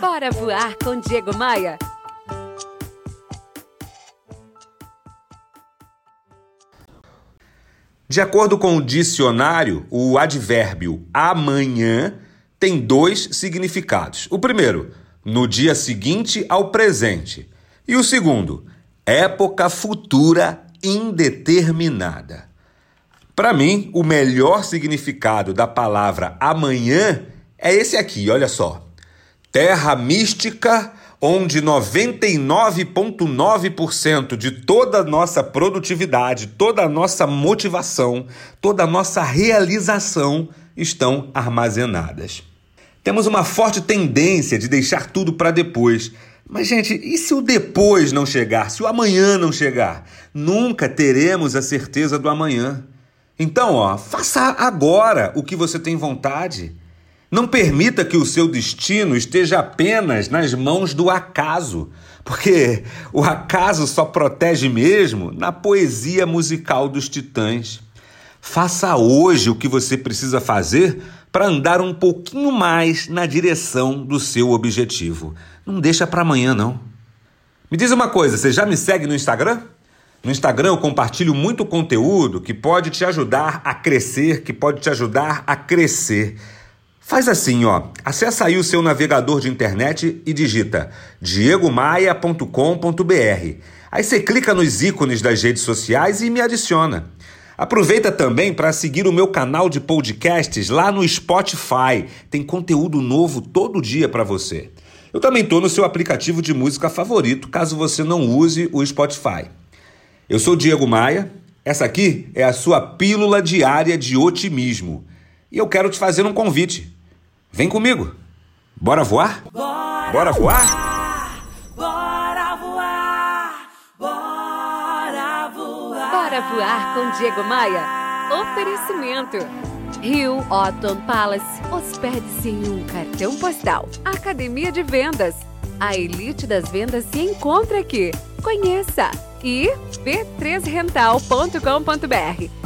Bora voar com Diego Maia. De acordo com o dicionário, o advérbio amanhã tem dois significados. O primeiro, no dia seguinte ao presente. E o segundo, época futura indeterminada. Para mim, o melhor significado da palavra amanhã é esse aqui, olha só. Terra mística onde 99,9% de toda a nossa produtividade, toda a nossa motivação, toda a nossa realização estão armazenadas. Temos uma forte tendência de deixar tudo para depois. Mas, gente, e se o depois não chegar? Se o amanhã não chegar? Nunca teremos a certeza do amanhã. Então, ó, faça agora o que você tem vontade. Não permita que o seu destino esteja apenas nas mãos do acaso, porque o acaso só protege mesmo na poesia musical dos titãs. Faça hoje o que você precisa fazer para andar um pouquinho mais na direção do seu objetivo. Não deixa para amanhã, não. Me diz uma coisa, você já me segue no Instagram? No Instagram eu compartilho muito conteúdo que pode te ajudar a crescer, que pode te ajudar a crescer. Faz assim, ó. Acessa aí o seu navegador de internet e digita diegomaia.com.br. Aí você clica nos ícones das redes sociais e me adiciona. Aproveita também para seguir o meu canal de podcasts lá no Spotify. Tem conteúdo novo todo dia para você. Eu também estou no seu aplicativo de música favorito, caso você não use o Spotify. Eu sou Diego Maia. Essa aqui é a sua pílula diária de otimismo. E eu quero te fazer um convite. Vem comigo. Bora voar? Bora, Bora voar? Bora voar! Bora voar! Bora voar com Diego Maia. Oferecimento. Rio Otton Palace. Hospede-se em um cartão postal. Academia de Vendas. A elite das vendas se encontra aqui. Conheça. E b3rental.com.br.